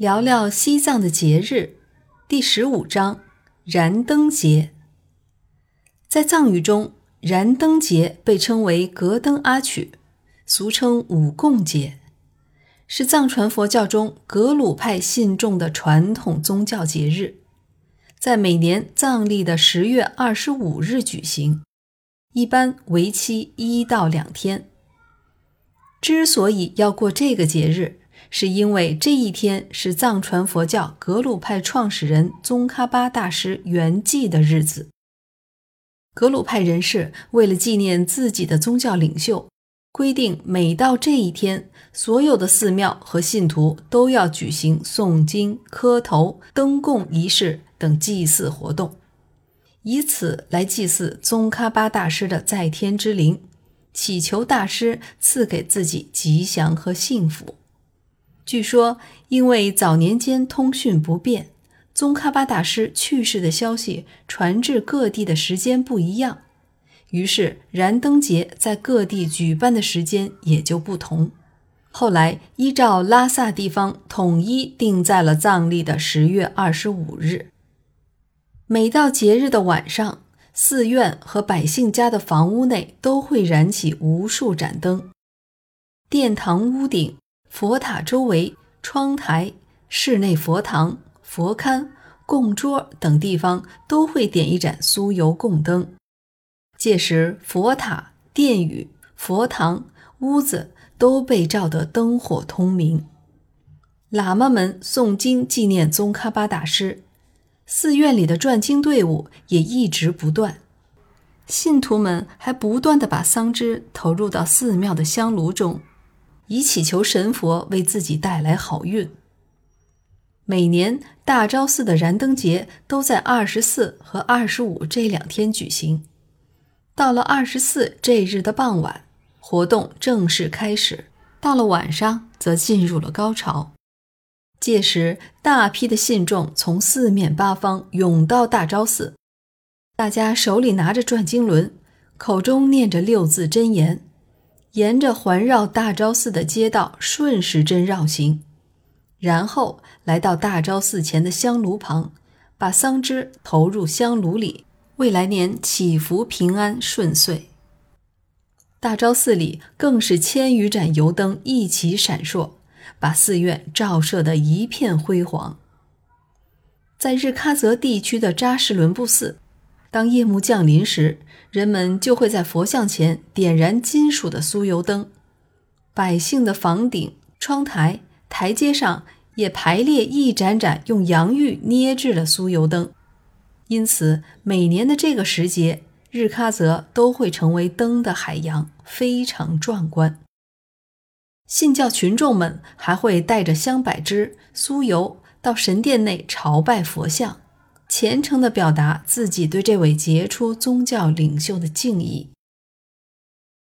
聊聊西藏的节日，第十五章燃灯节。在藏语中，燃灯节被称为格登阿曲，俗称五供节，是藏传佛教中格鲁派信众的传统宗教节日，在每年藏历的十月二十五日举行，一般为期一到两天。之所以要过这个节日，是因为这一天是藏传佛教格鲁派创始人宗喀巴大师圆寂的日子。格鲁派人士为了纪念自己的宗教领袖，规定每到这一天，所有的寺庙和信徒都要举行诵经、磕头、登供仪式等祭祀活动，以此来祭祀宗喀巴大师的在天之灵，祈求大师赐给自己吉祥和幸福。据说，因为早年间通讯不便，宗喀巴大师去世的消息传至各地的时间不一样，于是燃灯节在各地举办的时间也就不同。后来依照拉萨地方统一定在了藏历的十月二十五日。每到节日的晚上，寺院和百姓家的房屋内都会燃起无数盏灯，殿堂屋顶。佛塔周围、窗台、室内佛堂、佛龛、供桌等地方都会点一盏酥油供灯。届时，佛塔、殿宇、佛堂、屋子都被照得灯火通明。喇嘛们诵经纪念宗喀巴大师，寺院里的转经队伍也一直不断。信徒们还不断地把桑枝投入到寺庙的香炉中。以祈求神佛为自己带来好运。每年大昭寺的燃灯节都在二十四和二十五这两天举行。到了二十四这日的傍晚，活动正式开始；到了晚上，则进入了高潮。届时，大批的信众从四面八方涌到大昭寺，大家手里拿着转经轮，口中念着六字真言。沿着环绕大昭寺的街道顺时针绕行，然后来到大昭寺前的香炉旁，把桑枝投入香炉里，为来年祈福平安顺遂。大昭寺里更是千余盏油灯一起闪烁，把寺院照射得一片辉煌。在日喀则地区的扎什伦布寺。当夜幕降临时，人们就会在佛像前点燃金属的酥油灯，百姓的房顶、窗台、台阶上也排列一盏盏用洋玉捏制的酥油灯。因此，每年的这个时节，日喀则都会成为灯的海洋，非常壮观。信教群众们还会带着香柏枝、酥油到神殿内朝拜佛像。虔诚地表达自己对这位杰出宗教领袖的敬意。